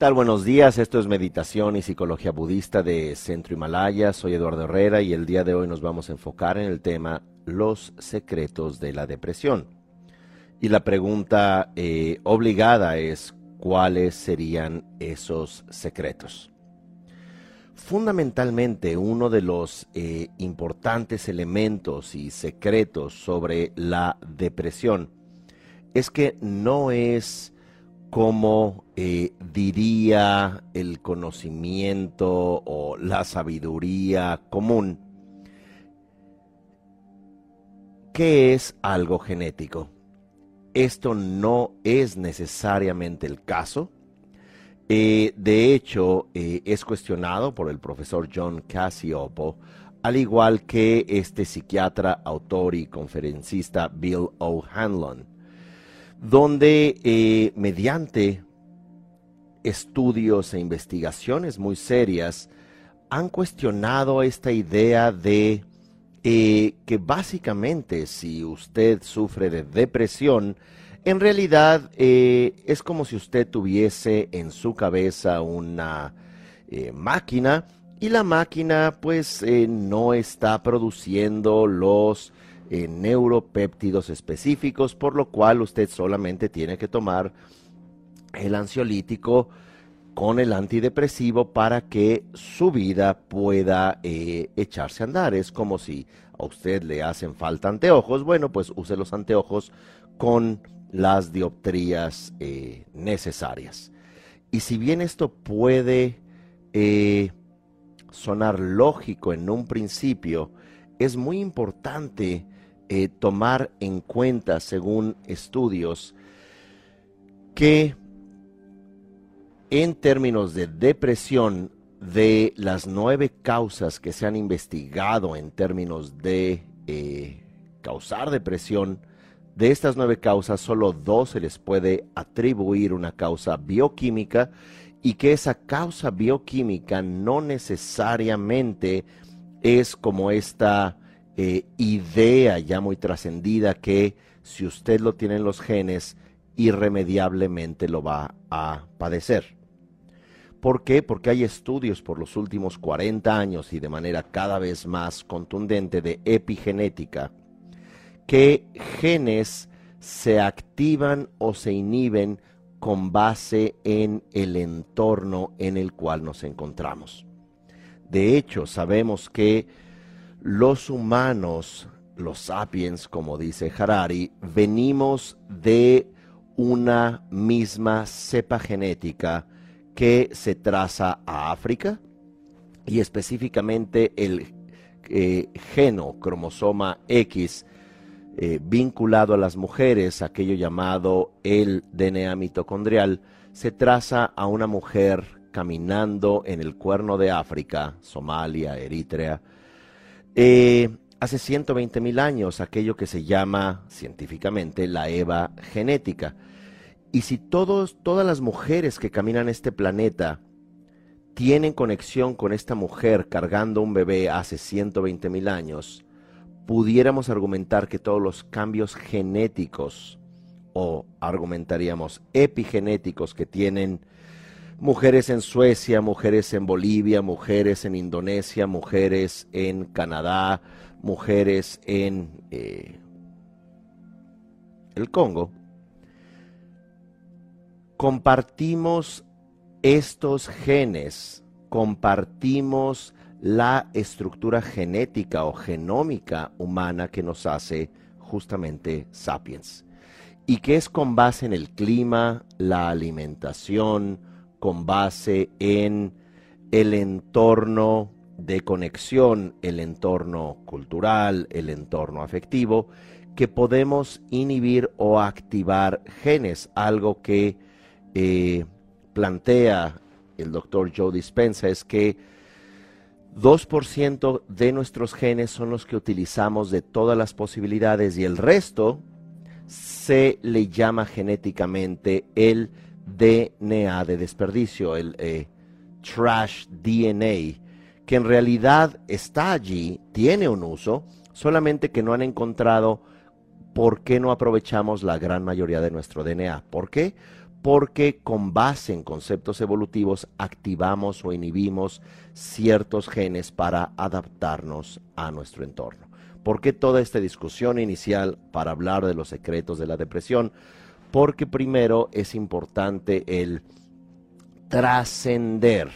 ¿Qué tal? Buenos días. Esto es Meditación y Psicología Budista de Centro Himalaya. Soy Eduardo Herrera y el día de hoy nos vamos a enfocar en el tema Los secretos de la depresión. Y la pregunta eh, obligada es ¿cuáles serían esos secretos? Fundamentalmente uno de los eh, importantes elementos y secretos sobre la depresión es que no es como eh, diría el conocimiento o la sabiduría común, que es algo genético. Esto no es necesariamente el caso. Eh, de hecho, eh, es cuestionado por el profesor John Casiopo, al igual que este psiquiatra, autor y conferencista Bill O'Hanlon donde eh, mediante estudios e investigaciones muy serias han cuestionado esta idea de eh, que básicamente si usted sufre de depresión, en realidad eh, es como si usted tuviese en su cabeza una máquina y la máquina pues no está produciendo los en neuropéptidos específicos, por lo cual usted solamente tiene que tomar el ansiolítico con el antidepresivo para que su vida pueda eh, echarse a andar. Es como si a usted le hacen falta anteojos, bueno, pues use los anteojos con las dioptrías eh, necesarias. Y si bien esto puede eh, sonar lógico en un principio, es muy importante eh, tomar en cuenta, según estudios, que en términos de depresión, de las nueve causas que se han investigado en términos de eh, causar depresión, de estas nueve causas, solo dos se les puede atribuir una causa bioquímica y que esa causa bioquímica no necesariamente es como esta eh, idea ya muy trascendida que si usted lo tiene en los genes, irremediablemente lo va a padecer. ¿Por qué? Porque hay estudios por los últimos 40 años y de manera cada vez más contundente de epigenética que genes se activan o se inhiben con base en el entorno en el cual nos encontramos. De hecho, sabemos que los humanos, los sapiens, como dice Harari, venimos de una misma cepa genética que se traza a África y específicamente el eh, geno cromosoma X eh, vinculado a las mujeres, aquello llamado el DNA mitocondrial, se traza a una mujer caminando en el cuerno de África, Somalia, Eritrea, eh, hace 120 mil años, aquello que se llama científicamente la EVA genética. Y si todos, todas las mujeres que caminan este planeta tienen conexión con esta mujer cargando un bebé hace 120 mil años, pudiéramos argumentar que todos los cambios genéticos o argumentaríamos epigenéticos que tienen mujeres en Suecia, mujeres en Bolivia, mujeres en Indonesia, mujeres en Canadá, mujeres en eh, el Congo. Compartimos estos genes, compartimos la estructura genética o genómica humana que nos hace justamente sapiens y que es con base en el clima, la alimentación, con base en el entorno de conexión, el entorno cultural, el entorno afectivo, que podemos inhibir o activar genes, algo que eh, plantea el doctor Joe Dispensa es que 2% de nuestros genes son los que utilizamos de todas las posibilidades y el resto se le llama genéticamente el DNA de desperdicio, el eh, trash DNA, que en realidad está allí, tiene un uso, solamente que no han encontrado por qué no aprovechamos la gran mayoría de nuestro DNA. ¿Por qué? porque con base en conceptos evolutivos activamos o inhibimos ciertos genes para adaptarnos a nuestro entorno. ¿Por qué toda esta discusión inicial para hablar de los secretos de la depresión? Porque primero es importante el trascender.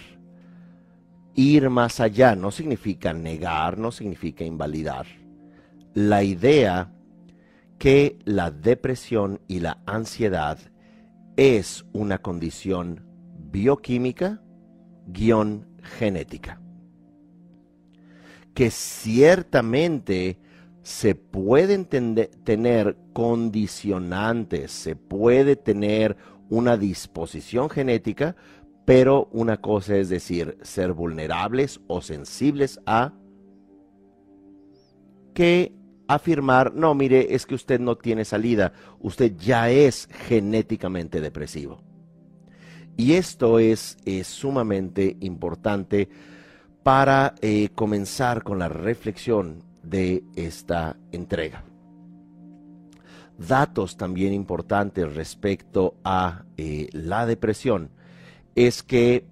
Ir más allá no significa negar, no significa invalidar. La idea que la depresión y la ansiedad es una condición bioquímica guion genética. Que ciertamente se pueden tener condicionantes, se puede tener una disposición genética, pero una cosa es decir, ser vulnerables o sensibles a que afirmar, no, mire, es que usted no tiene salida, usted ya es genéticamente depresivo. Y esto es, sumamente importante para eh, comenzar con la reflexión de esta entrega. Datos también importantes respecto a eh, la depresión es que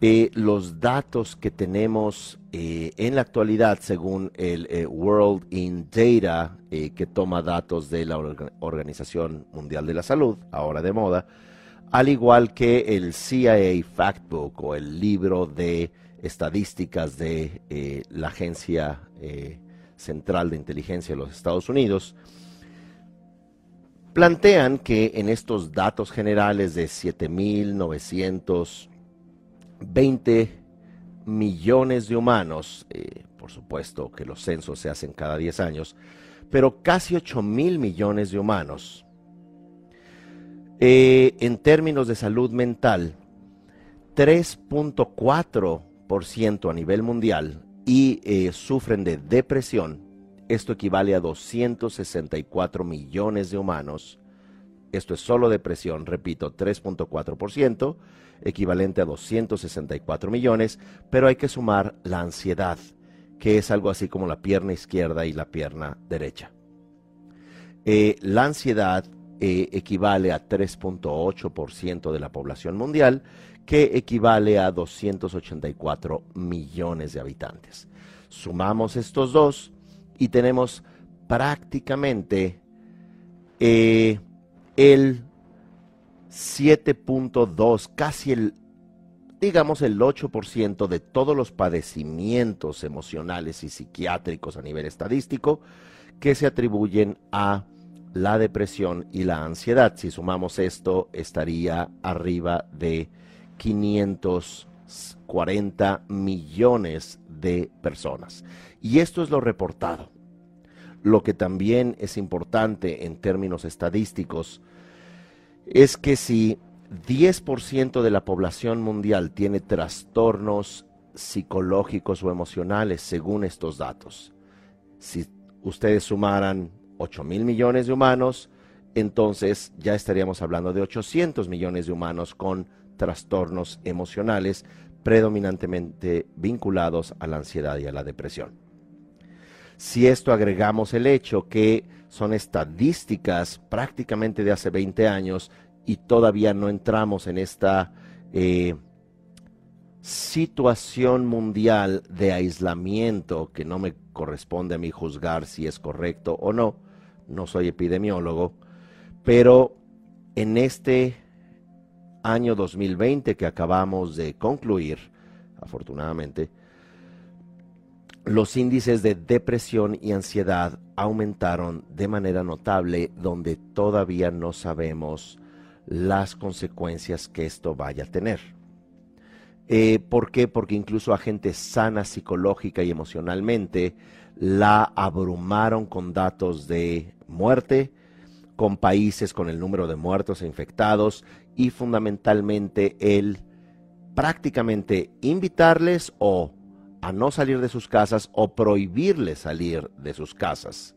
eh, los datos que tenemos eh, en la actualidad, según el World in Data, que toma datos de la Organización Mundial de la Salud, ahora de moda, al igual que el CIA Factbook o el libro de estadísticas de la Agencia Central de Inteligencia de los Estados Unidos, plantean que en estos datos generales de 7.900 20 millones de humanos, eh, por supuesto que los censos se hacen cada 10 años, pero casi 8 mil millones de humanos. Eh, en términos de salud mental, 3.4% a nivel mundial y eh, sufren de depresión. Esto equivale a 264 millones de humanos. Esto es solo depresión, repito, 3.4% equivalente a 264 millones, pero hay que sumar la ansiedad, que es algo así como la pierna izquierda y la pierna derecha. Eh, la ansiedad eh, equivale a 3.8% de la población mundial, que equivale a 284 millones de habitantes. Sumamos estos dos y tenemos prácticamente eh, el 7.2, casi el, digamos, el 8% de todos los padecimientos emocionales y psiquiátricos a nivel estadístico que se atribuyen a la depresión y la ansiedad. Si sumamos esto, estaría arriba de 540 millones de personas. Y esto es lo reportado. Lo que también es importante en términos estadísticos es que si 10% de la población mundial tiene trastornos psicológicos o emocionales según estos datos, si ustedes sumaran 8 mil millones de humanos, entonces ya estaríamos hablando de 800 millones de humanos con trastornos emocionales predominantemente vinculados a la ansiedad y a la depresión. Si esto agregamos el hecho que son estadísticas prácticamente de hace 20 años y todavía no entramos en esta eh, situación mundial de aislamiento que no me corresponde a mí juzgar si es correcto o no, no soy epidemiólogo, pero en este año 2020 que acabamos de concluir, afortunadamente, los índices de depresión y ansiedad aumentaron de manera notable donde todavía no sabemos las consecuencias que esto vaya a tener. Eh, ¿Por qué? Porque incluso a gente sana psicológica y emocionalmente la abrumaron con datos de muerte, con países con el número de muertos e infectados y fundamentalmente el prácticamente invitarles o a no salir de sus casas o prohibirles salir de sus casas.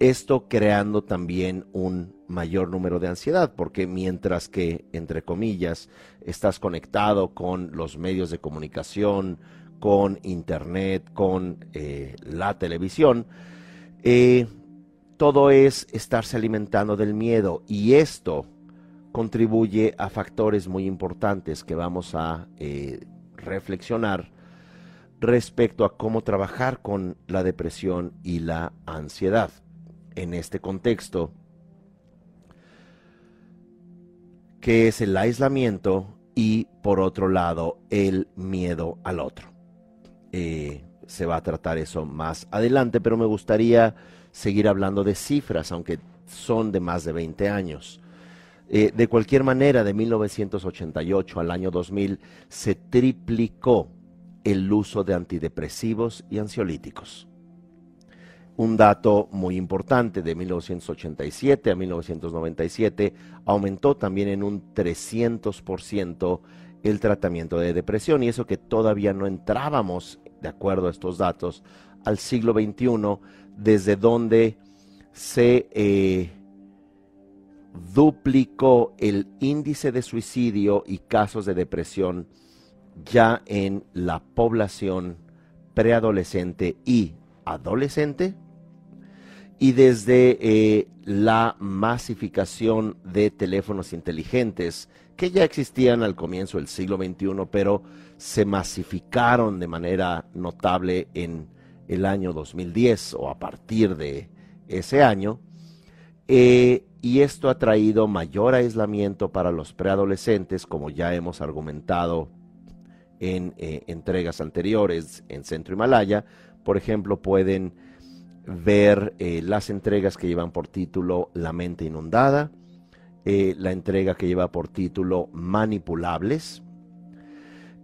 Esto creando también un mayor número de ansiedad, porque mientras que, entre comillas, estás conectado con los medios de comunicación, con Internet, con eh, la televisión, eh, todo es estarse alimentando del miedo y esto contribuye a factores muy importantes que vamos a eh, reflexionar respecto a cómo trabajar con la depresión y la ansiedad. En este contexto, que es el aislamiento y por otro lado el miedo al otro. Eh, se va a tratar eso más adelante, pero me gustaría seguir hablando de cifras, aunque son de más de 20 años. Eh, de cualquier manera, de 1988 al año 2000 se triplicó el uso de antidepresivos y ansiolíticos. Un dato muy importante, de 1987 a 1997 aumentó también en un 300% el tratamiento de depresión y eso que todavía no entrábamos, de acuerdo a estos datos, al siglo XXI, desde donde se eh, duplicó el índice de suicidio y casos de depresión ya en la población preadolescente y adolescente. Y desde eh, la masificación de teléfonos inteligentes que ya existían al comienzo del siglo XXI, pero se masificaron de manera notable en el año 2010 o a partir de ese año, eh, y esto ha traído mayor aislamiento para los preadolescentes, como ya hemos argumentado en eh, entregas anteriores en Centro Himalaya. Por ejemplo, pueden ver eh, las entregas que llevan por título La mente inundada, la entrega que lleva por título Manipulables,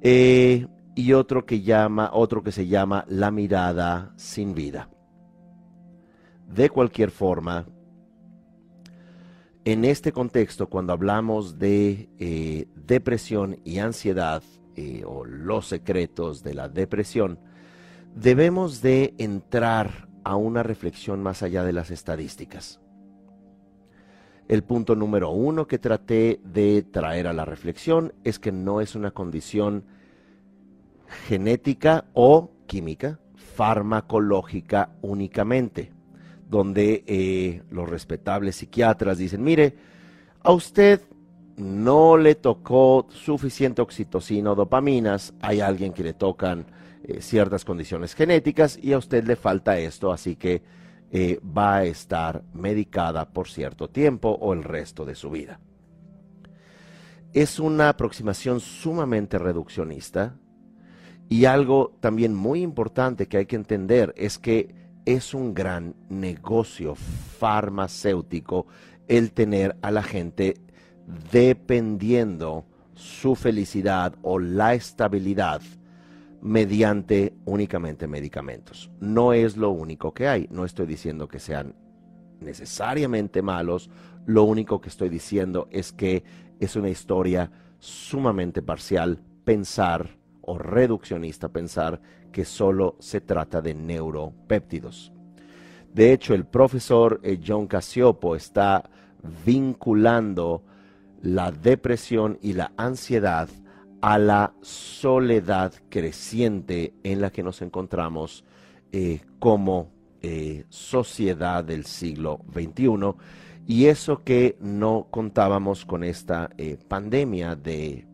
y otro que llama, otro que se llama La mirada sin vida. De cualquier forma, en este contexto, cuando hablamos de eh, depresión y ansiedad, eh, o los secretos de la depresión, debemos de entrar a una reflexión más allá de las estadísticas. El punto número uno que traté de traer a la reflexión es que no es una condición genética o química, farmacológica únicamente donde eh, los respetables psiquiatras dicen, mire, a usted no le tocó suficiente oxitocina o dopaminas, hay alguien que le tocan eh, ciertas condiciones genéticas y a usted le falta esto, así que eh, va a estar medicada por cierto tiempo o el resto de su vida. Es una aproximación sumamente reduccionista y algo también muy importante que hay que entender es que es un gran negocio farmacéutico el tener a la gente dependiendo su felicidad o la estabilidad mediante únicamente medicamentos. No es lo único que hay. No estoy diciendo que sean necesariamente malos. Lo único que estoy diciendo es que es una historia sumamente parcial pensar o reduccionista pensar que solo se trata de neuropéptidos. De hecho, el profesor eh, John Casiopo está vinculando la depresión y la ansiedad a la soledad creciente en la que nos encontramos eh, como eh, sociedad del siglo XXI y eso que no contábamos con esta pandemia de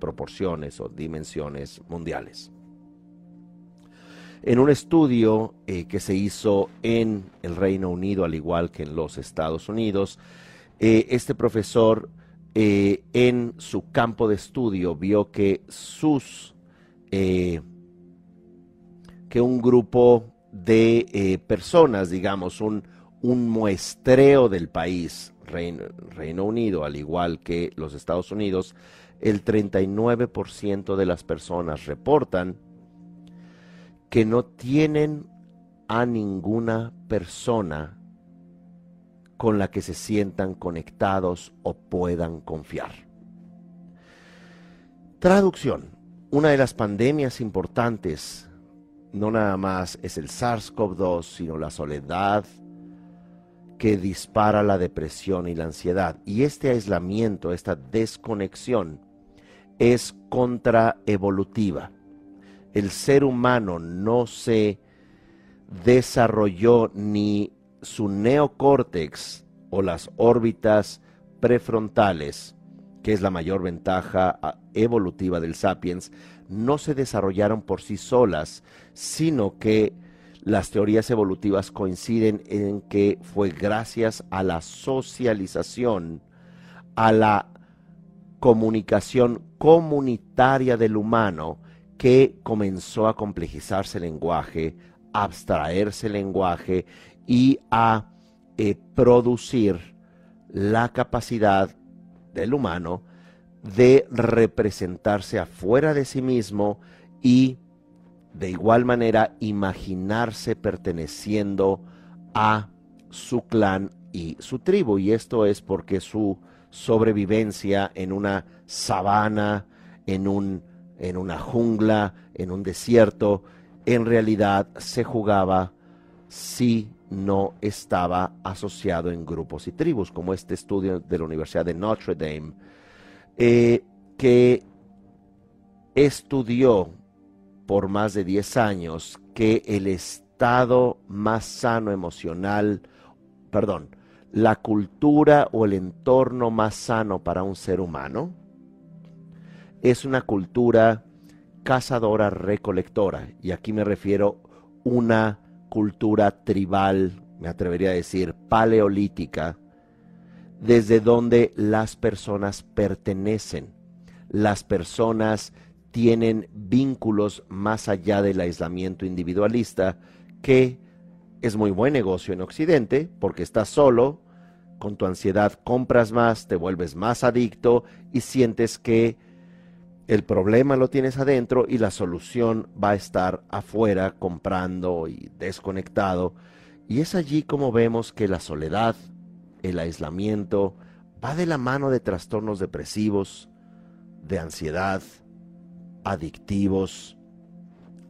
proporciones o dimensiones mundiales. En un estudio eh, que se hizo en el Reino Unido, al igual que en los Estados Unidos, eh, este profesor eh, en su campo de estudio vio que sus que un grupo de personas, digamos, un, un muestreo del país, Reino, Reino Unido, al igual que los Estados Unidos, el 39% de las personas reportan que no tienen a ninguna persona con la que se sientan conectados o puedan confiar. Traducción. Una de las pandemias importantes no nada más es el SARS-CoV-2, sino la soledad que dispara la depresión y la ansiedad. Y este aislamiento, esta desconexión, es contraevolutiva el ser humano no se desarrolló ni su neocórtex o las órbitas prefrontales, que es la mayor ventaja ah, evolutiva del sapiens, no se desarrollaron por sí solas, sino que las teorías evolutivas coinciden en que fue gracias a la socialización, a la comunicación comunitaria del humano, que comenzó a complejizarse el lenguaje, a abstraerse el lenguaje y a eh, producir la capacidad del humano de representarse afuera de sí mismo y de igual manera imaginarse perteneciendo a su clan y su tribu. Y esto es porque su sobrevivencia en una sabana, en, un, en una jungla, en un desierto, en realidad se jugaba si no estaba asociado en grupos y tribus, como este estudio de la Universidad de Notre Dame, eh, que estudió por más de 10 años que el estado más sano emocional, perdón, la cultura o el entorno más sano para un ser humano es una cultura cazadora recolectora y aquí me refiero una cultura tribal, me atrevería a decir paleolítica, desde donde las personas pertenecen. Las personas tienen vínculos más allá del aislamiento individualista, que es muy buen negocio en Occidente, porque estás solo, con tu ansiedad compras más, te vuelves más adicto y sientes que el problema lo tienes adentro y la solución va a estar afuera comprando y desconectado. Y es allí como vemos que la soledad, el aislamiento, va de la mano de trastornos depresivos, de ansiedad, adictivos,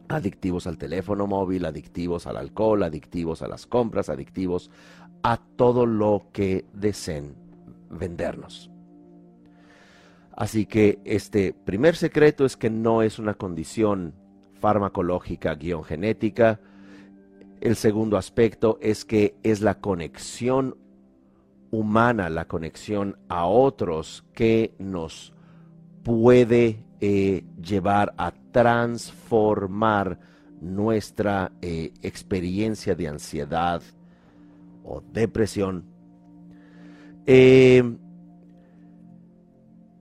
adictivos al teléfono móvil, adictivos al alcohol, adictivos a las compras, adictivos a todo lo que deseen vendernos. Así que este primer secreto es que no es una condición farmacológica guion genética. El segundo aspecto es que es la conexión humana, la conexión a otros que nos puede eh, llevar a transformar nuestra eh, experiencia de ansiedad o depresión. Eh,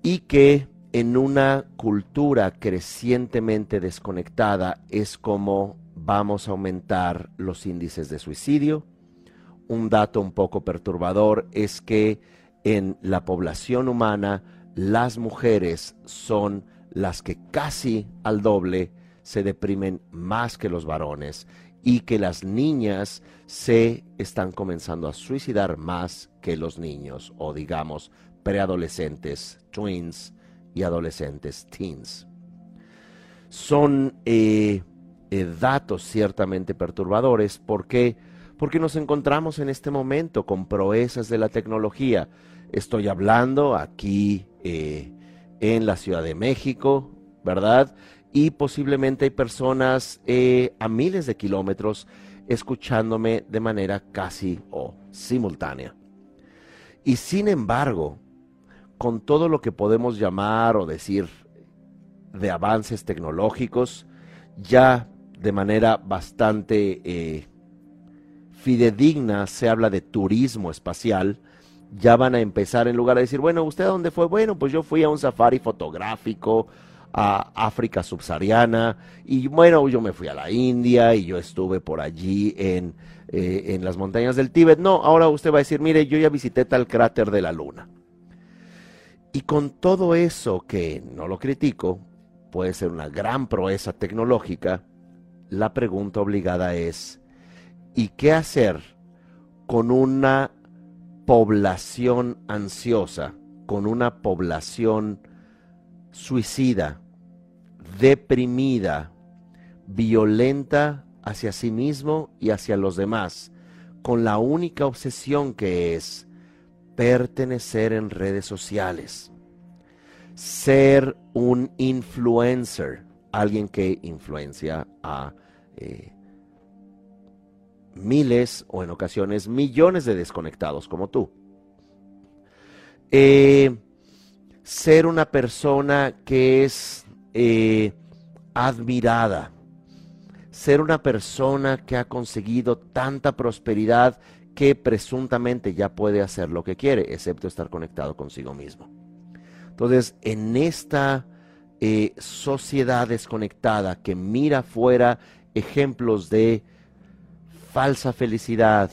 y que en una cultura crecientemente desconectada es como vamos a aumentar los índices de suicidio. Un dato un poco perturbador es que en la población humana las mujeres son las que casi al doble se deprimen más que los varones y que las niñas se están comenzando a suicidar más que los niños o digamos preadolescentes, twins y adolescentes, teens. Son eh, eh, datos ciertamente perturbadores porque porque nos encontramos en este momento con proezas de la tecnología. Estoy hablando aquí eh, en la Ciudad de México, ¿verdad? Y posiblemente hay personas a miles de kilómetros escuchándome de manera casi o simultánea. Y sin embargo, con todo lo que podemos llamar o decir de avances tecnológicos, ya de manera bastante eh, fidedigna se habla de turismo espacial, ya van a empezar en lugar de decir, bueno, ¿usted a dónde fue? Bueno, pues yo fui a un safari fotográfico a África subsahariana y bueno, yo me fui a la India y yo estuve por allí en, eh, en las montañas del Tíbet. No, ahora usted va a decir, mire, yo ya visité tal cráter de la Luna. Y con todo eso que no lo critico, puede ser una gran proeza tecnológica, la pregunta obligada es, ¿y qué hacer con una población ansiosa, con una población suicida, deprimida, violenta hacia sí mismo y hacia los demás, con la única obsesión que es pertenecer en redes sociales, ser un influencer, alguien que influencia a eh, miles o en ocasiones millones de desconectados como tú. Eh, ser una persona que es eh, admirada, ser una persona que ha conseguido tanta prosperidad que presuntamente ya puede hacer lo que quiere, excepto estar conectado consigo mismo. Entonces, en esta eh, sociedad desconectada que mira fuera ejemplos de falsa felicidad,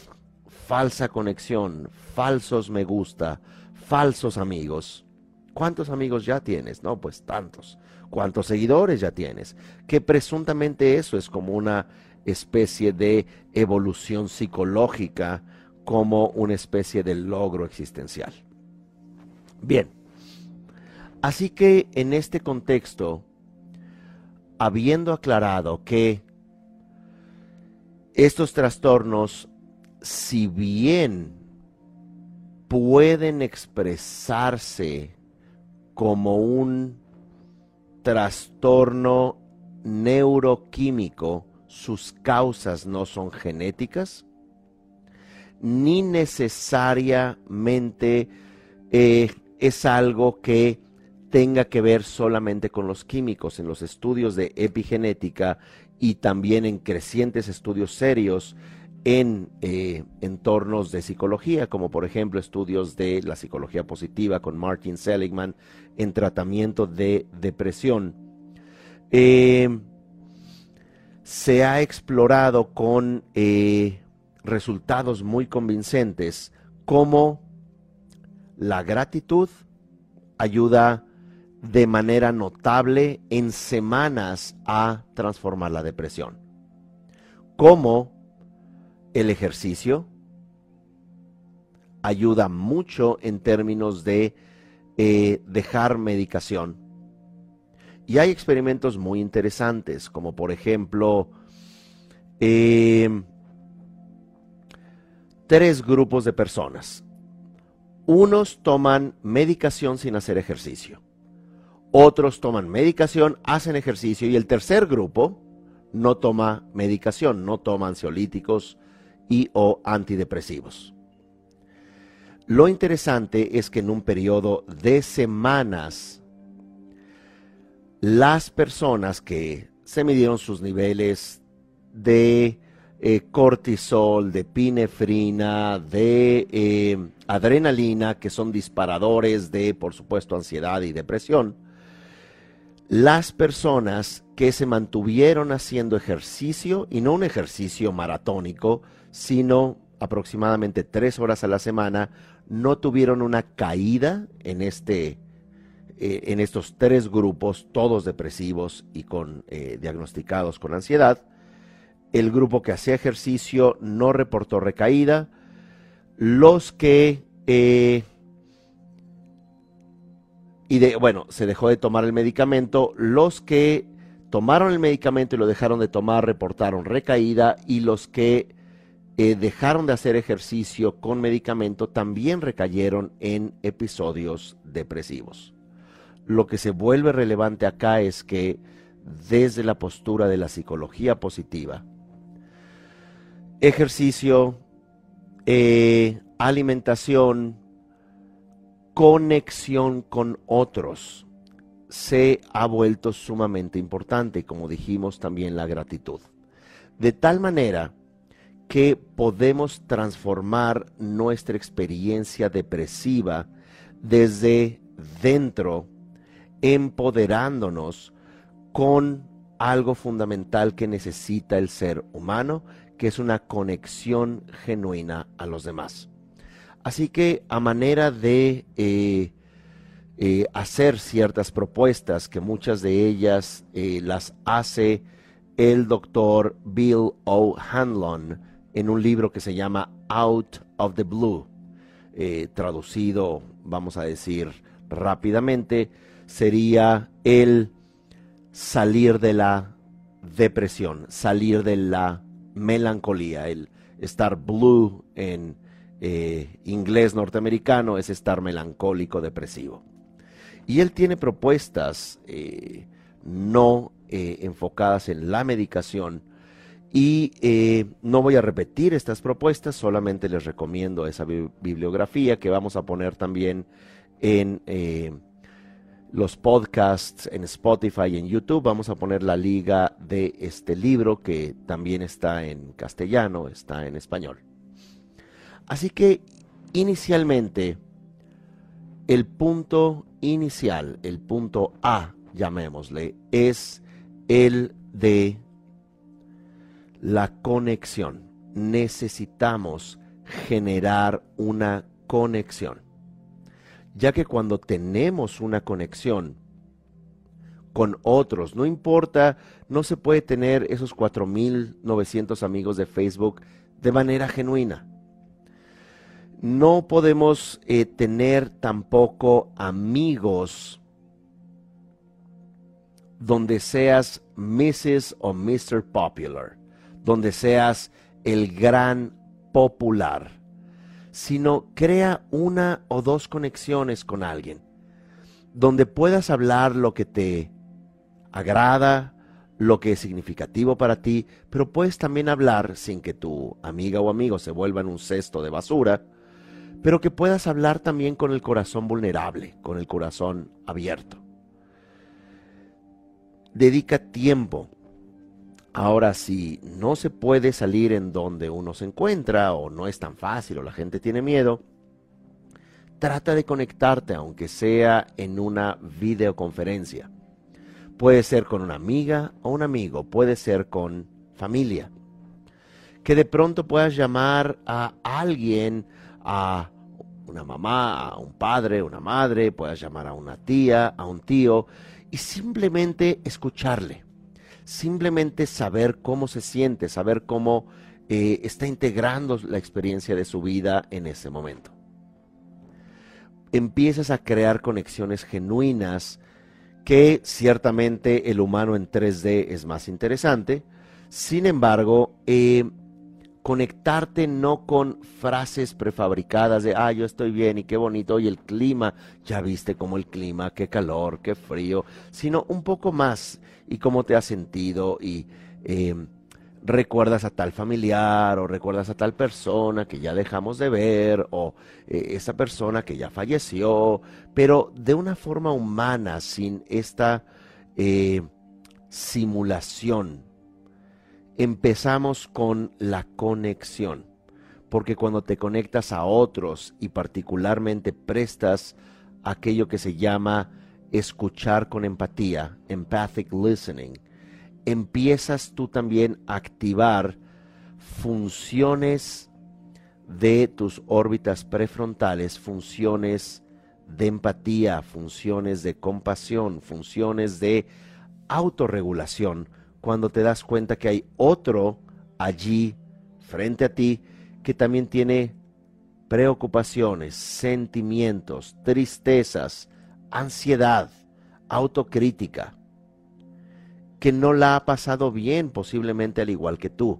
falsa conexión, falsos me gusta, falsos amigos. ¿Cuántos amigos ya tienes? No, pues tantos. ¿Cuántos seguidores ya tienes? Que presuntamente eso es como una especie de evolución psicológica, como una especie de logro existencial. Bien, así que en este contexto, habiendo aclarado que estos trastornos, si bien pueden expresarse como un trastorno neuroquímico, sus causas no son genéticas, ni necesariamente eh, es algo que tenga que ver solamente con los químicos. En los estudios de epigenética y también en crecientes estudios serios en eh, entornos de psicología, como por ejemplo estudios de la psicología positiva con Martin Seligman en tratamiento de depresión. Eh, se ha explorado con eh, resultados muy convincentes como la gratitud ayuda de manera notable en semanas a transformar la depresión. Como el ejercicio ayuda mucho en términos de eh, dejar medicación. Y hay experimentos muy interesantes, como por ejemplo, em, tres grupos de personas. Unos toman medicación sin hacer ejercicio otros toman medicación, hacen ejercicio y el tercer grupo no toma medicación, no toma ansiolíticos y o antidepresivos. Lo interesante es que en un periodo de semanas, las personas que se midieron sus niveles de eh, cortisol, de pinefrina, de eh, adrenalina, que son disparadores de, por supuesto, ansiedad y depresión, las personas que se mantuvieron haciendo ejercicio, y no un ejercicio maratónico, sino aproximadamente tres horas a la semana, no tuvieron una caída en, este, eh, en estos tres grupos, todos depresivos y con, eh, diagnosticados con ansiedad. El grupo que hacía ejercicio no reportó recaída. Los que eh, y de, bueno, se dejó de tomar el medicamento. Los que tomaron el medicamento y lo dejaron de tomar reportaron recaída y los que dejaron de hacer ejercicio con medicamento también recayeron en episodios depresivos. Lo que se vuelve relevante acá es que desde la postura de la psicología positiva, ejercicio, eh, alimentación, conexión con otros se ha vuelto sumamente importante, como dijimos también la gratitud. De tal manera que podemos transformar nuestra experiencia depresiva desde dentro, empoderándonos con algo fundamental que necesita el ser humano, que es una conexión genuina a los demás. Así que a manera de eh, eh, hacer ciertas propuestas, que muchas de ellas eh, las hace el doctor Bill O'Hanlon en un libro que se llama Out of the Blue, traducido, vamos a decir rápidamente, sería el salir de la depresión, salir de la melancolía, el estar blue en eh, inglés norteamericano es estar melancólico, depresivo. Y él tiene propuestas eh, no eh, enfocadas en la medicación. Y no voy a repetir estas propuestas, solamente les recomiendo esa bibliografía que vamos a poner también en los podcasts, en Spotify y en YouTube. Vamos a poner la liga de este libro que también está en castellano, está en español. Así que inicialmente, el punto inicial, el punto A, llamémosle, es el de la conexión. Necesitamos generar una conexión. Ya que cuando tenemos una conexión con otros, no importa, no se puede tener esos 4.900 amigos de Facebook de manera genuina. No podemos eh, tener tampoco amigos donde seas Mrs. o Mr. Popular, donde seas el gran popular, sino crea una o dos conexiones con alguien, donde puedas hablar lo que te agrada, lo que es significativo para ti, pero puedes también hablar sin que tu amiga o amigo se vuelva en un cesto de basura, pero que puedas hablar también con el corazón vulnerable, con el corazón abierto dedica tiempo. Ahora, si no se puede salir en donde uno se encuentra o no es tan fácil o la gente tiene miedo, trata de conectarte aunque sea en una videoconferencia. Puede ser con una amiga o un amigo, puede ser con familia. Que de pronto puedas llamar a alguien, a una mamá, a un padre, una madre, puedas llamar a una tía, a un tío, y simplemente escucharle, simplemente saber cómo se siente, saber cómo eh, está integrando la experiencia de su vida en ese momento. Empiezas a crear conexiones genuinas que ciertamente el humano en 3D es más interesante, sin embargo, eh, conectarte no con frases prefabricadas de, ah, yo estoy bien y qué bonito, y el clima, ya viste cómo el clima, qué calor, qué frío, sino un poco más y cómo te has sentido y eh, recuerdas a tal familiar o recuerdas a tal persona que ya dejamos de ver o eh, esa persona que ya falleció, pero de una forma humana, sin esta eh, simulación empezamos con la conexión, porque cuando te conectas a otros y particularmente prestas aquello que se llama escuchar con empatía, empathic listening, empiezas tú también a activar funciones de tus órbitas prefrontales, funciones de empatía, funciones de compasión, funciones de autorregulación, cuando te das cuenta que hay otro allí frente a ti que también tiene preocupaciones, sentimientos, tristezas, ansiedad, autocrítica, que no la ha pasado bien posiblemente al igual que tú,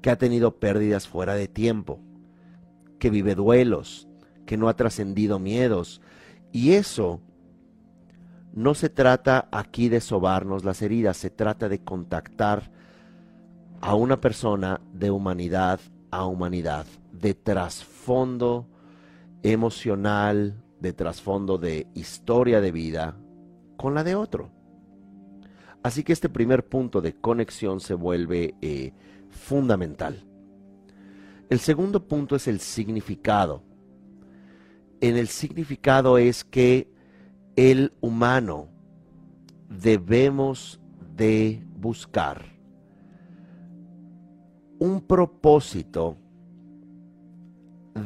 que ha tenido pérdidas fuera de tiempo, que vive duelos, que no ha trascendido miedos, y eso no se trata aquí de sobarnos las heridas, se trata de contactar a una persona de humanidad a humanidad, de trasfondo emocional, de trasfondo de historia de vida con la de otro. Así que este primer punto de conexión se vuelve eh, fundamental. El segundo punto es el significado. En el significado es que el humano debemos de buscar un propósito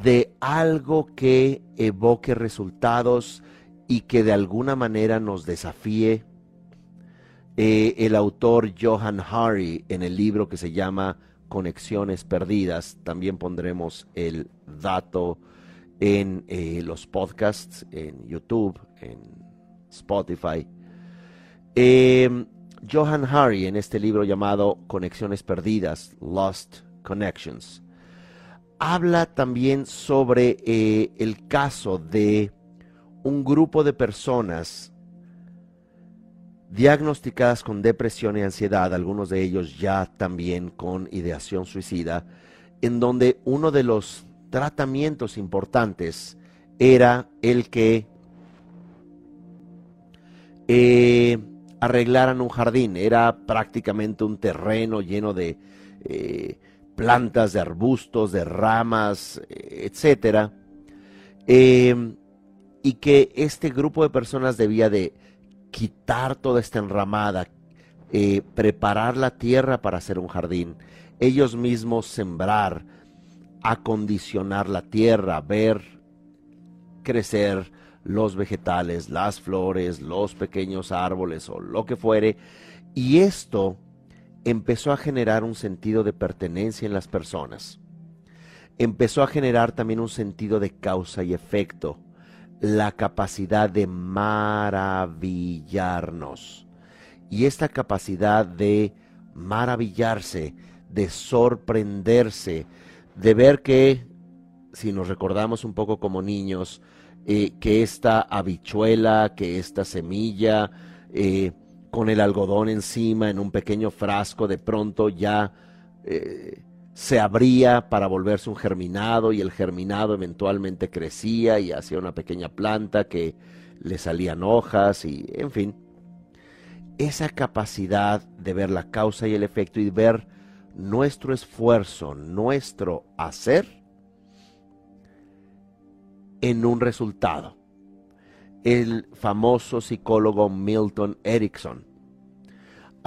de algo que evoque resultados y que de alguna manera nos desafíe. Eh, el autor Johan Hari en el libro que se llama Conexiones Perdidas, también pondremos el dato en eh, los podcasts, en YouTube, en Spotify. Em, Johan Hari en este libro llamado Conexiones Perdidas, Lost Connections, habla también sobre eh, el caso de un grupo de personas diagnosticadas con depresión y ansiedad, algunos de ellos ya también con ideación suicida, en donde uno de los tratamientos importantes era el que eh, arreglaran un jardín. Era prácticamente un terreno lleno de eh, plantas, de arbustos, de ramas, etcétera. Eh, y que este grupo de personas debía de quitar toda esta enramada, preparar la tierra para hacer un jardín, ellos mismos sembrar, acondicionar la tierra, ver crecer los vegetales, las flores, los pequeños árboles o lo que fuere. Y esto empezó a generar un sentido de pertenencia en las personas. Empezó a generar también un sentido de causa y efecto, la capacidad de maravillarnos. Y esta capacidad de maravillarse, de sorprenderse, de ver que, si nos recordamos un poco como niños, eh, que esta habichuela, que esta semilla, eh, con el algodón encima en un pequeño frasco, de pronto ya eh, se abría para volverse un germinado y el germinado eventualmente crecía y hacía una pequeña planta que le salían hojas y, en fin, esa capacidad de ver la causa y el efecto y ver nuestro esfuerzo, nuestro hacer en un resultado. El famoso psicólogo Milton Erickson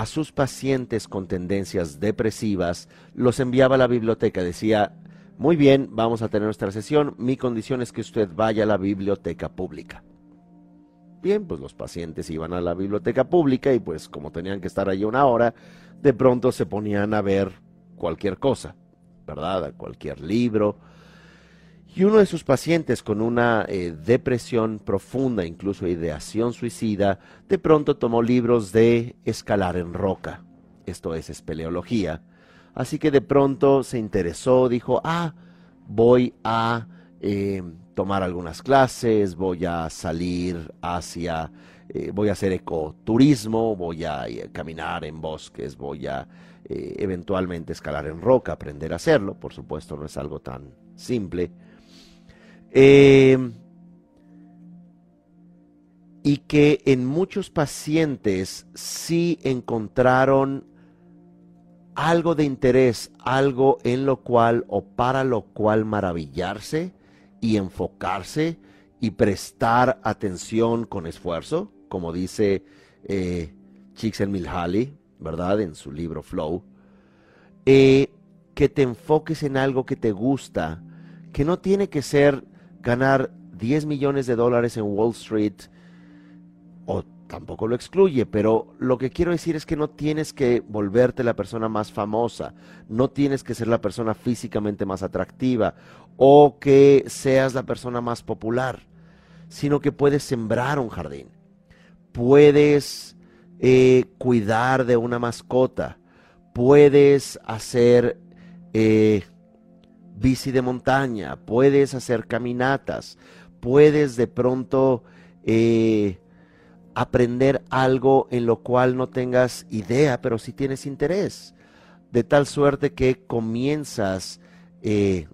a sus pacientes con tendencias depresivas los enviaba a la biblioteca. Decía, muy bien, vamos a tener nuestra sesión, mi condición es que usted vaya a la biblioteca pública. Bien, pues los pacientes iban a la biblioteca pública y pues como tenían que estar allí una hora, de pronto se ponían a ver cualquier cosa, ¿verdad? Cualquier libro. Y uno de sus pacientes con una eh, depresión profunda, incluso ideación suicida, de pronto tomó libros de escalar en roca. Esto es espeleología. Así que de pronto se interesó, dijo, ah, voy a eh, tomar algunas clases, voy a salir hacia, eh, voy a hacer ecoturismo, voy a caminar en bosques, voy a eh, eventualmente escalar en roca, aprender a hacerlo, por supuesto no es algo tan simple. Eh, y que en muchos pacientes sí encontraron algo de interés, algo en lo cual o para lo cual maravillarse y enfocarse y prestar atención con esfuerzo, como dice eh, Csikszentmihalyi, ¿verdad? En su libro Flow, eh, que te enfoques en algo que te gusta, que no tiene que ser ganar 10 millones de dólares en Wall Street, o tampoco lo excluye, pero lo que quiero decir es que no tienes que volverte la persona más famosa, no tienes que ser la persona físicamente más atractiva o que seas la persona más popular, sino que puedes sembrar un jardín, puedes eh, cuidar de una mascota, puedes hacer eh, bici de montaña, puedes hacer caminatas, puedes de pronto eh, aprender algo en lo cual no tengas idea, pero si tienes interés, de tal suerte que comienzas,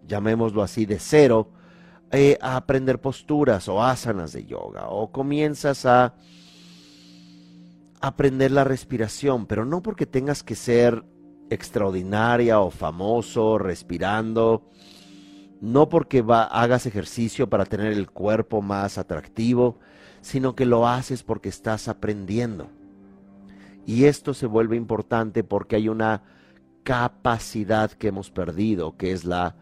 llamémoslo así, de cero, a aprender posturas o asanas de yoga, o comienzas a aprender la respiración, pero no porque tengas que ser extraordinaria o famoso respirando, no porque hagas ejercicio para tener el cuerpo más atractivo, sino que lo haces porque estás aprendiendo. Y esto se vuelve importante porque hay una capacidad que hemos perdido, que es la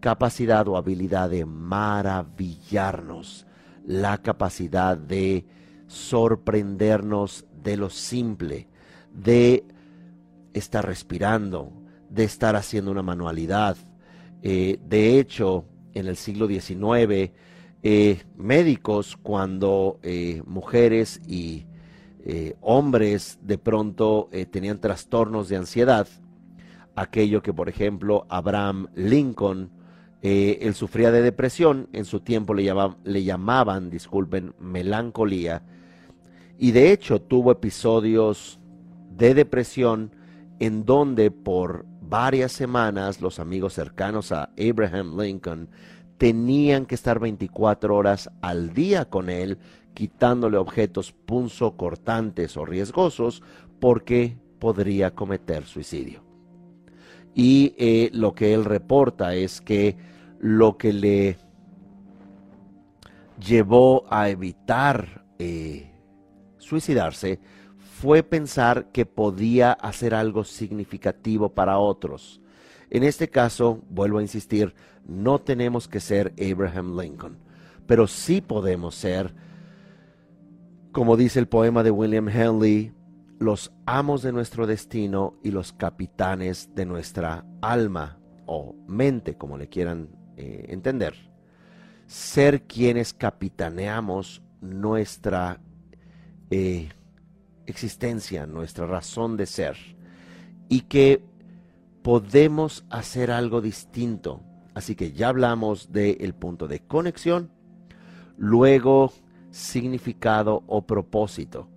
capacidad o habilidad de maravillarnos, la capacidad de sorprendernos de lo simple, de estar respirando, de estar haciendo una manualidad. Eh, de hecho, en el siglo XIX, eh, médicos, cuando eh, mujeres y hombres de pronto tenían trastornos de ansiedad, aquello que, por ejemplo, Abraham Lincoln, él sufría de depresión, en su tiempo le, le llamaban, disculpen, melancolía, y de hecho tuvo episodios de depresión en donde por varias semanas los amigos cercanos a Abraham Lincoln tenían que estar 24 horas al día con él, quitándole objetos punzocortantes o riesgosos porque podría cometer suicidio. Y eh, lo que él reporta es que lo que le llevó a evitar eh, suicidarse fue pensar que podía hacer algo significativo para otros. En este caso, vuelvo a insistir, no tenemos que ser Abraham Lincoln, pero sí podemos ser, como dice el poema de William Henley, los amos de nuestro destino y los capitanes de nuestra alma o mente, como le quieran eh, entender. Ser quienes capitaneamos nuestra eh, existencia, nuestra razón de ser, y que podemos hacer algo distinto. Así que ya hablamos del punto de conexión, luego significado o propósito,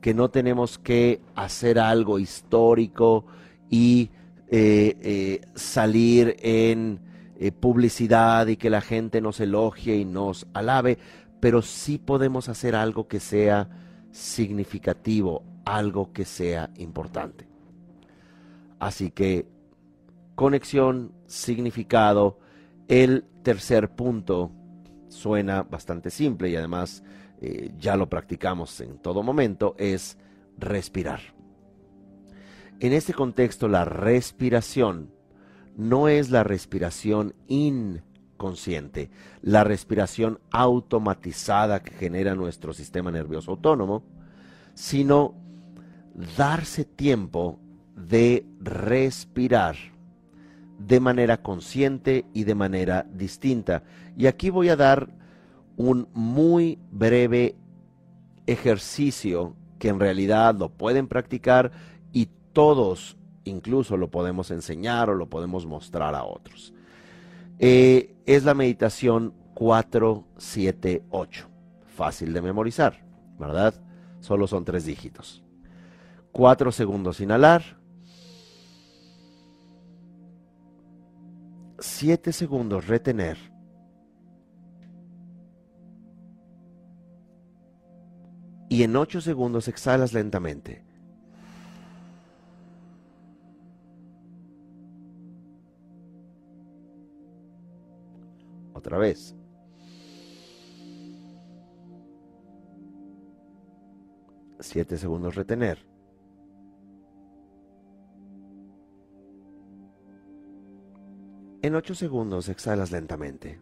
que no tenemos que hacer algo histórico y eh, eh, salir en eh, publicidad y que la gente nos elogie y nos alabe, pero sí podemos hacer algo que sea significativo, algo que sea importante. Así que conexión, significado, el tercer punto suena bastante simple y además eh, ya lo practicamos en todo momento, es respirar. En este contexto, la respiración no es la respiración inconsciente, la respiración automatizada que genera nuestro sistema nervioso autónomo, sino darse tiempo de respirar de manera consciente y de manera distinta. Y aquí voy a dar un muy breve ejercicio que en realidad lo pueden practicar y todos incluso lo podemos enseñar o lo podemos mostrar a otros. Eh, es la meditación 478. Fácil de memorizar, ¿verdad? Solo son tres dígitos. Cuatro segundos inhalar. Siete segundos retener. Y en ocho segundos exhalas lentamente. Otra vez. Siete segundos retener. En ocho segundos exhalas lentamente.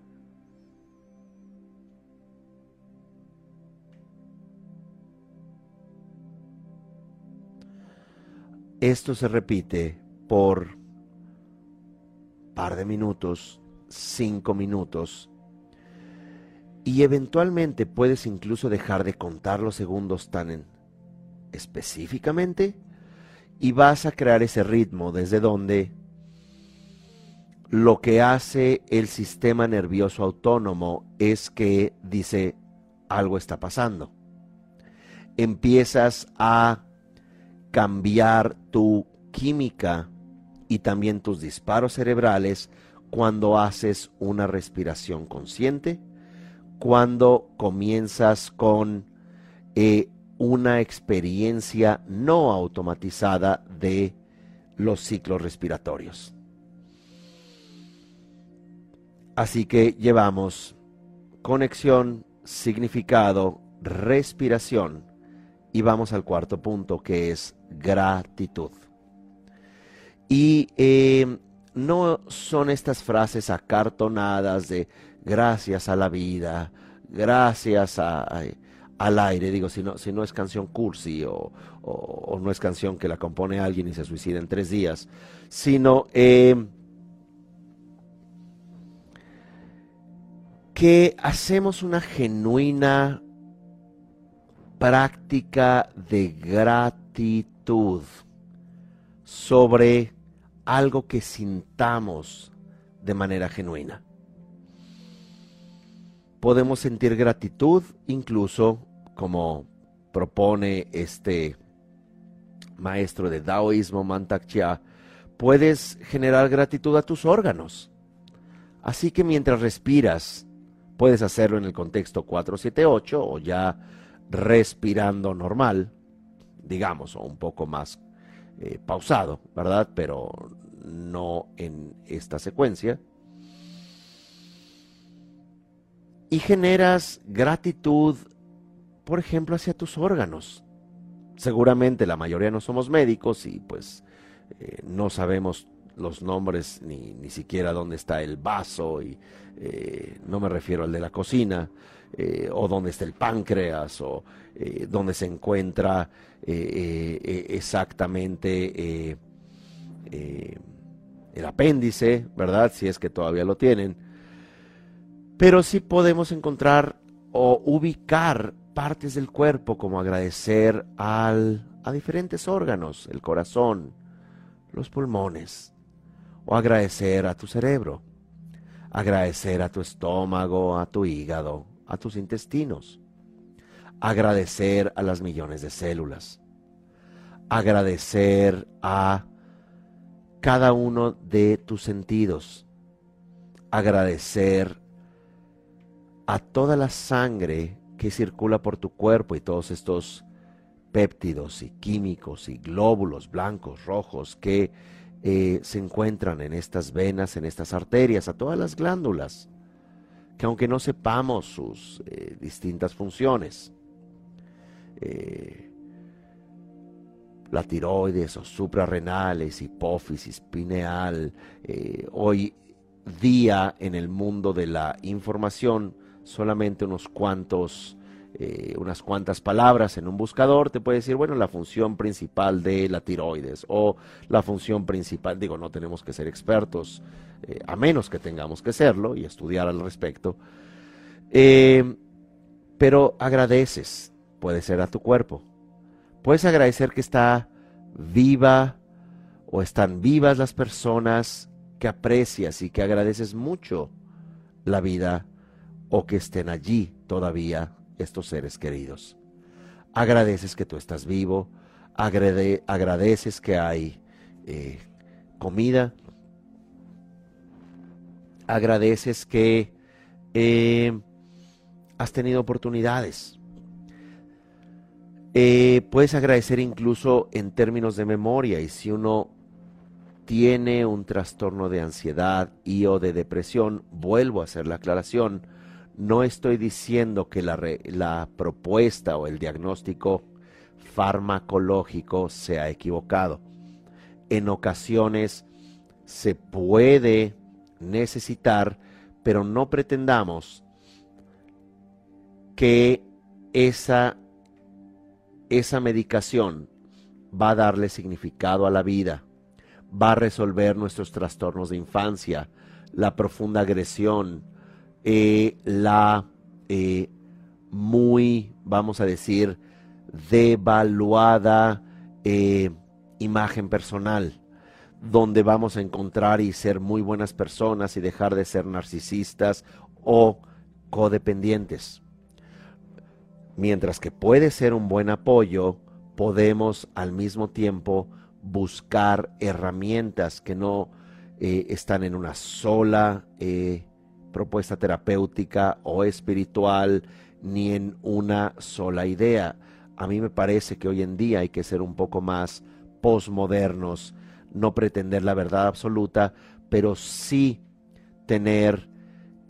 Esto se repite por par de minutos cinco minutos y eventualmente puedes incluso dejar de contar los segundos tan específicamente y vas a crear ese ritmo desde donde lo que hace el sistema nervioso autónomo es que dice algo está pasando. Empiezas a cambiar tu química y también tus disparos cerebrales cuando haces una respiración consciente, cuando comienzas con eh, una experiencia no automatizada de los ciclos respiratorios. Así que llevamos conexión, significado, respiración y vamos al cuarto punto que es gratitud. Y eh, no son estas frases acartonadas de gracias a la vida, gracias al aire, digo, si no, si no es canción cursi o, no es canción que la compone alguien y se suicida en tres días, sino eh, que hacemos una genuina práctica de gratitud sobre algo que sintamos de manera genuina. Podemos sentir gratitud incluso como propone este maestro de Daoísmo Mantak Chia, puedes generar gratitud a tus órganos. Así que mientras respiras, puedes hacerlo en el contexto 478 o ya respirando normal, digamos, o un poco más eh, pausado, ¿verdad? Pero no en esta secuencia. Y generas gratitud, por ejemplo, hacia tus órganos. Seguramente la mayoría no somos médicos y pues eh, no sabemos los nombres ni, ni, siquiera dónde está el vaso y eh, no me refiero al de la cocina o dónde está el páncreas o dónde se encuentra exactamente el apéndice, ¿verdad? Si es que todavía lo tienen. Pero sí podemos encontrar o ubicar partes del cuerpo como agradecer al, a diferentes órganos, el corazón, los pulmones, o agradecer a tu cerebro, agradecer a tu estómago, a tu hígado, a tus intestinos, agradecer a las millones de células, agradecer a cada uno de tus sentidos. Agradecer a toda la sangre que circula por tu cuerpo y todos estos péptidos y químicos y glóbulos blancos, rojos que eh, se encuentran en estas venas, en estas arterias, a todas las glándulas, que aunque no sepamos sus eh, distintas funciones, eh, la tiroides o suprarrenales, hipófisis, pineal. Eh, hoy día en el mundo de la información, solamente unos cuantos, eh, unas cuantas palabras en un buscador te puede decir, bueno, la función principal de la tiroides o la función principal, digo, no tenemos que ser expertos, eh, a menos que tengamos que serlo y estudiar al respecto. pero agradeces, puede ser a tu cuerpo, Puedes agradecer que está viva o están vivas las personas que aprecias y que agradeces mucho la vida o que estén allí todavía estos seres queridos. Agradeces que tú estás vivo, agradeces que hay eh, comida, agradeces que eh, has tenido oportunidades, eh, puedes agradecer incluso en términos de memoria y si uno tiene un trastorno de ansiedad y o de depresión, vuelvo a hacer la aclaración, no estoy diciendo que la, la propuesta o el diagnóstico farmacológico sea equivocado. En ocasiones se puede necesitar, pero no pretendamos que esa esa medicación va a darle significado a la vida, va a resolver nuestros trastornos de infancia, la profunda agresión, eh, la eh, muy, vamos a decir, devaluada eh, imagen personal, donde vamos a encontrar y ser muy buenas personas y dejar de ser narcisistas o codependientes. Mientras que puede ser un buen apoyo, podemos al mismo tiempo buscar herramientas que no eh, están en una sola eh, propuesta terapéutica o espiritual, ni en una sola idea. A mí me parece que hoy en día hay que ser un poco más posmodernos, no pretender la verdad absoluta, pero sí tener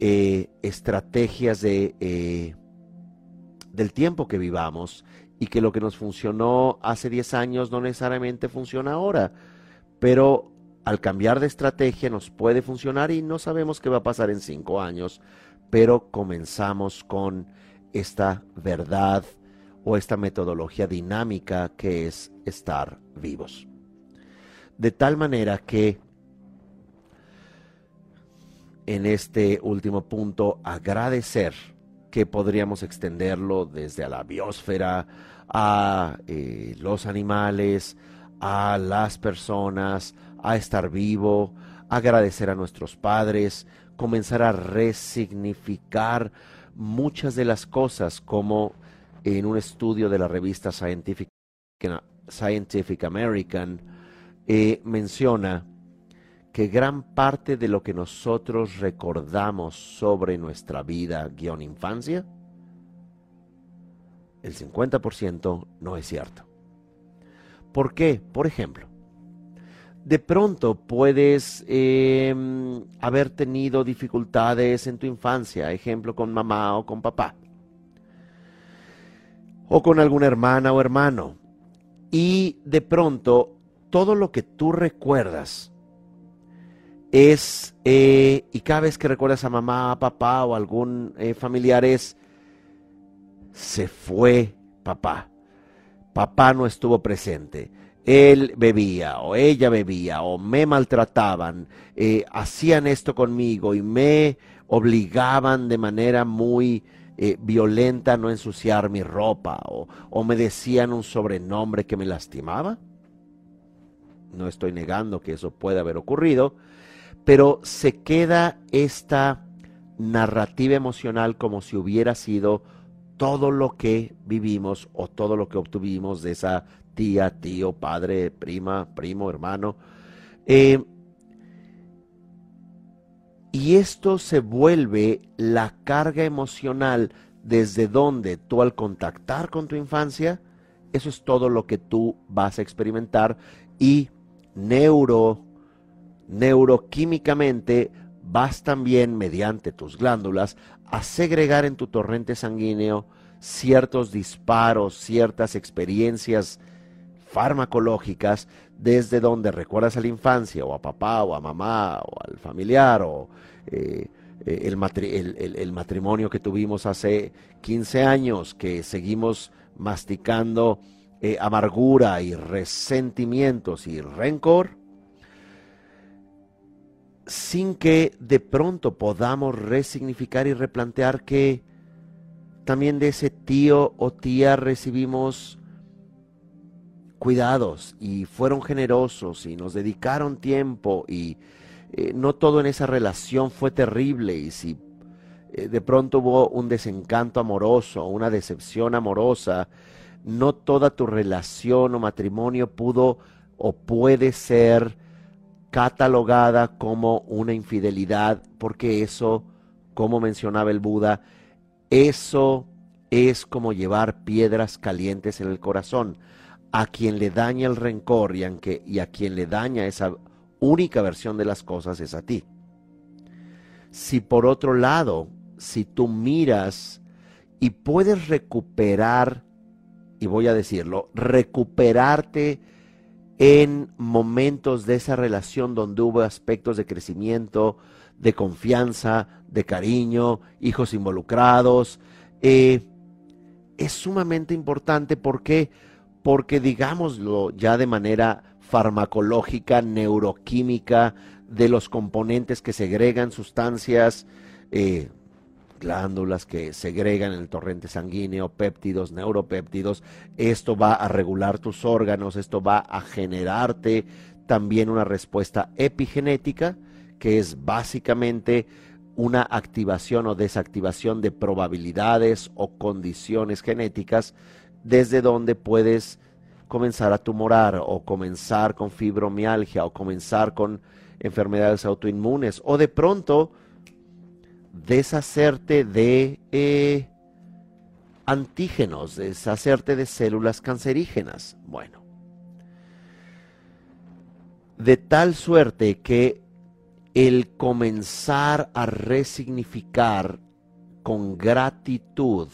eh, estrategias de del tiempo que vivamos y que lo que nos funcionó hace 10 años no necesariamente funciona ahora, pero al cambiar de estrategia nos puede funcionar y no sabemos qué va a pasar en 5 años, pero comenzamos con esta verdad o esta metodología dinámica que es estar vivos. De tal manera que en este último punto agradecer que podríamos extenderlo desde a la biosfera, a eh, los animales, a las personas, a estar vivo, agradecer a nuestros padres, comenzar a resignificar muchas de las cosas como en un estudio de la revista Scientific, Scientific American eh, menciona que gran parte de lo que nosotros recordamos sobre nuestra vida infancia el 50% no es cierto. ¿Por qué? Por ejemplo, de pronto puedes em, haber tenido dificultades en tu infancia, ejemplo con mamá o con papá, o con alguna hermana o hermano, y de pronto todo lo que tú recuerdas es, eh, y cada vez que recuerdas a mamá, papá o algún eh, familiar es, se fue papá, papá no estuvo presente él bebía o ella bebía o me maltrataban, eh, hacían esto conmigo y me obligaban de manera muy eh, violenta a no ensuciar mi ropa o, o me decían un sobrenombre que me lastimaba. No estoy negando que eso puede haber ocurrido, pero se queda esta narrativa emocional como si hubiera sido todo lo que vivimos o todo lo que obtuvimos de esa tía, tío, padre, prima, primo, hermano. Eh, y esto se vuelve la carga emocional desde donde tú al contactar con tu infancia, eso es todo lo que tú vas a experimentar y neuro, neuroquímicamente vas también mediante tus glándulas a segregar en tu torrente sanguíneo ciertos disparos, ciertas experiencias farmacológicas desde donde recuerdas a la infancia o a papá o a mamá o al familiar o eh, el, matrimonio que tuvimos hace 15 años que seguimos masticando eh, amargura y resentimientos y rencor sin que de pronto podamos resignificar y replantear que también de ese tío o tía recibimos cuidados y fueron generosos y nos dedicaron tiempo y eh, no todo en esa relación fue terrible y si eh, de pronto hubo un desencanto amoroso, una decepción amorosa, no toda tu relación o matrimonio pudo o puede ser catalogada como una infidelidad, porque eso, como mencionaba el Buda, eso es como llevar piedras calientes en el corazón a quien le daña el rencor y, a quien le daña esa única versión de las cosas es a ti. Si por otro lado, si tú miras y puedes recuperar, y voy a decirlo, recuperarte en momentos de esa relación donde hubo aspectos de crecimiento, de confianza, de cariño, hijos involucrados, eh, es sumamente importante. Porque porque digámoslo ya de manera farmacológica, neuroquímica, de los componentes que segregan sustancias, eh, glándulas que segregan el torrente sanguíneo, péptidos, neuropéptidos, esto va a regular tus órganos, esto va a generarte también una respuesta epigenética, que es básicamente una activación o desactivación de probabilidades o condiciones genéticas desde donde puedes comenzar a tumorar o comenzar con fibromialgia o comenzar con enfermedades autoinmunes. O de pronto deshacerte de eh, antígenos, deshacerte de células cancerígenas. Bueno, de tal suerte que el comenzar a resignificar con gratitud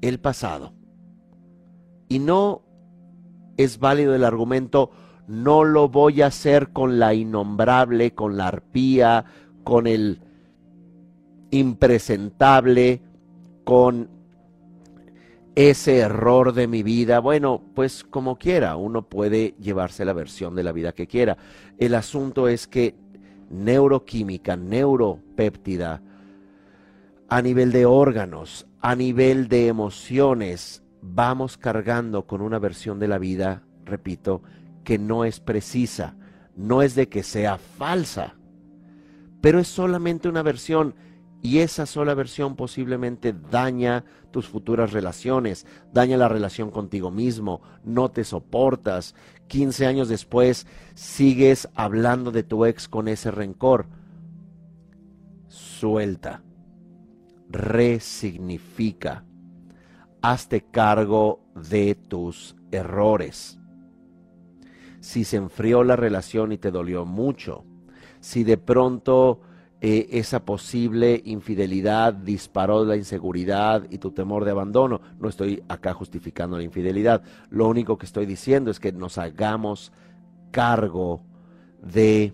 el pasado, y no es válido el argumento, no lo voy a hacer con la innombrable, con la arpía, con el impresentable, con ese error de mi vida. Bueno, pues como quiera, uno puede llevarse la versión de la vida que quiera. El asunto es que neuroquímica, neuropéptida, a nivel de órganos, a nivel de emociones, vamos cargando con una versión de la vida, repito, que no es precisa, no es de que sea falsa, pero es solamente una versión y esa sola versión posiblemente daña tus futuras relaciones, daña la relación contigo mismo, no te soportas. 15 años después sigues hablando de tu ex con ese rencor. Suelta, resignifica, hazte cargo de tus errores. Si se enfrió la relación y te dolió mucho, si de pronto eh, esa posible infidelidad disparó la inseguridad y tu temor de abandono, no estoy acá justificando la infidelidad, lo único que estoy diciendo es que nos hagamos cargo de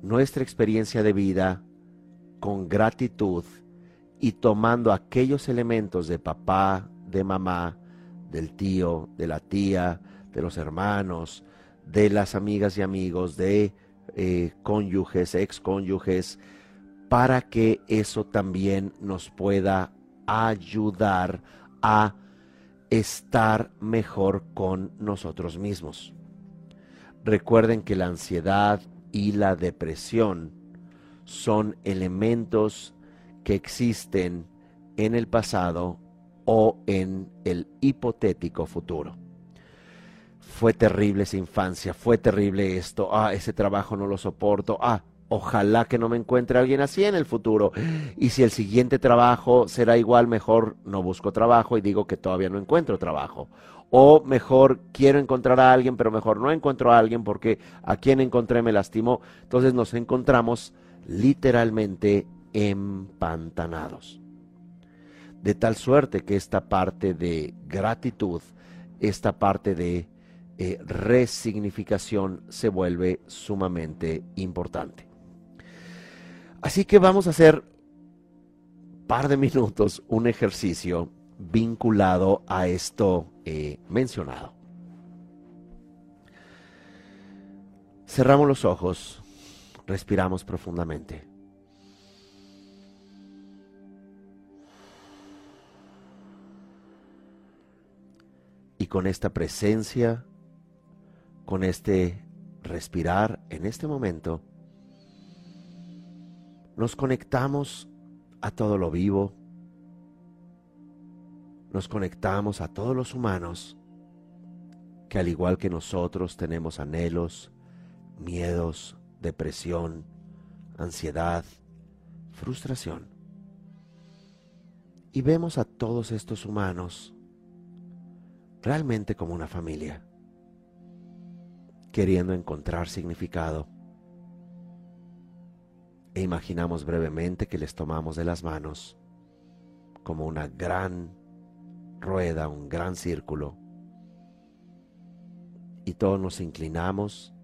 nuestra experiencia de vida con gratitud y tomando aquellos elementos de papá, de mamá, del tío, de la tía, de los hermanos, de las amigas y amigos, de eh, cónyuges, ex cónyuges, para que eso también nos pueda ayudar a estar mejor con nosotros mismos. Recuerden que la ansiedad y la depresión son elementos que existen en el pasado o en el hipotético futuro. Fue terrible esa infancia, fue terrible esto, ah, ese trabajo no lo soporto, ah, ojalá que no me encuentre alguien así en el futuro. Y si el siguiente trabajo será igual, mejor no busco trabajo y digo que todavía no encuentro trabajo. O mejor quiero encontrar a alguien, pero mejor no encuentro a alguien porque a quien encontré me lastimó. Entonces nos encontramos literalmente empantanados. De tal suerte que esta parte de gratitud, esta parte de eh, resignificación se vuelve sumamente importante. Así que vamos a hacer par de minutos un ejercicio vinculado a esto eh, mencionado. Cerramos los ojos, respiramos profundamente. Y con esta presencia, con este respirar en este momento, nos conectamos a todo lo vivo, nos conectamos a todos los humanos que al igual que nosotros tenemos anhelos, miedos, depresión, ansiedad, frustración. Y vemos a todos estos humanos realmente como una familia, queriendo encontrar significado. E imaginamos brevemente que les tomamos de las manos como una gran rueda, un gran círculo, y todos nos inclinamos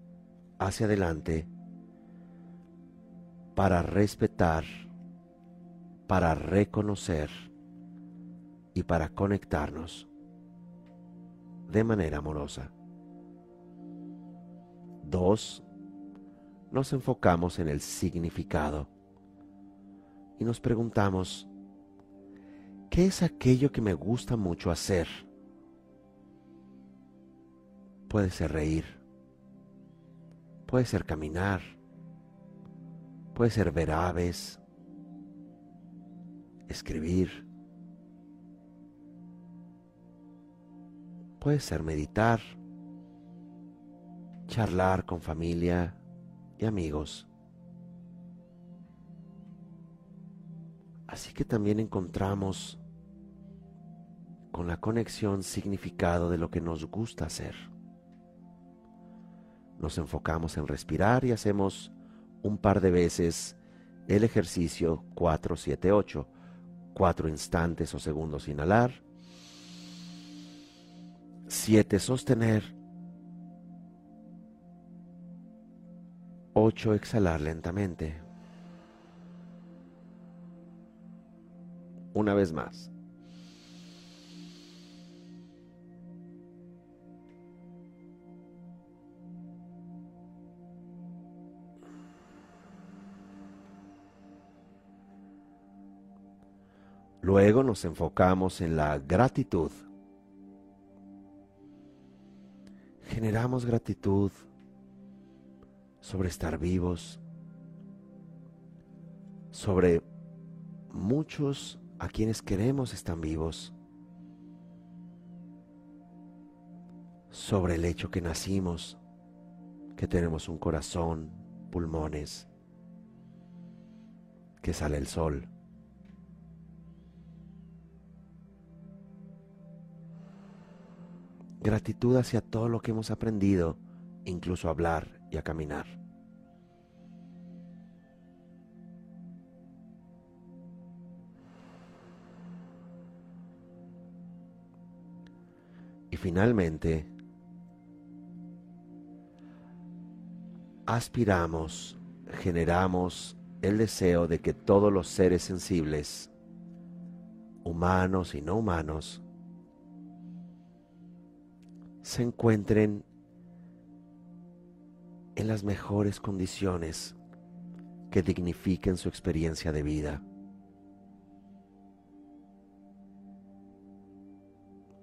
hacia adelante para respetar, para reconocer y para conectarnos de manera amorosa. Dos, nos enfocamos en el significado y nos preguntamos, ¿Qué es aquello que me gusta mucho hacer? Puede ser reír, puede ser caminar, puede ser ver aves, escribir, puede ser meditar, charlar con familia y amigos. Así que también encontramos con la conexión significado de lo que nos gusta hacer. Nos enfocamos en respirar y hacemos un par de veces el ejercicio 4-7-8. Cuatro instantes o segundos inhalar. Siete sostener. Ocho exhalar lentamente. Una vez más. Luego nos enfocamos en la gratitud. Generamos gratitud sobre estar vivos, sobre muchos a quienes queremos están vivos, sobre el hecho que nacimos, que tenemos un corazón, pulmones, que sale el sol. Gratitud hacia todo lo que hemos aprendido, incluso a hablar y a caminar. Finalmente, aspiramos, generamos el deseo de que todos los seres sensibles, humanos y no humanos, se encuentren en las mejores condiciones que dignifiquen su experiencia de vida.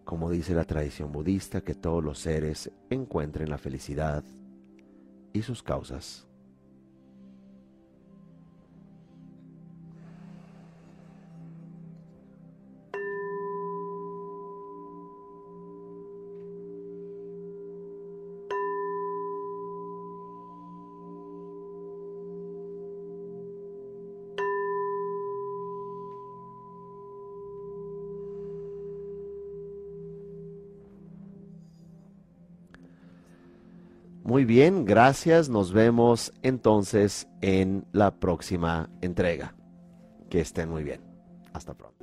Como dice la tradición budista, que todos los seres encuentren la felicidad y sus causas. Muy bien, gracias. Nos vemos entonces en la próxima entrega. Que estén muy bien. Hasta pronto.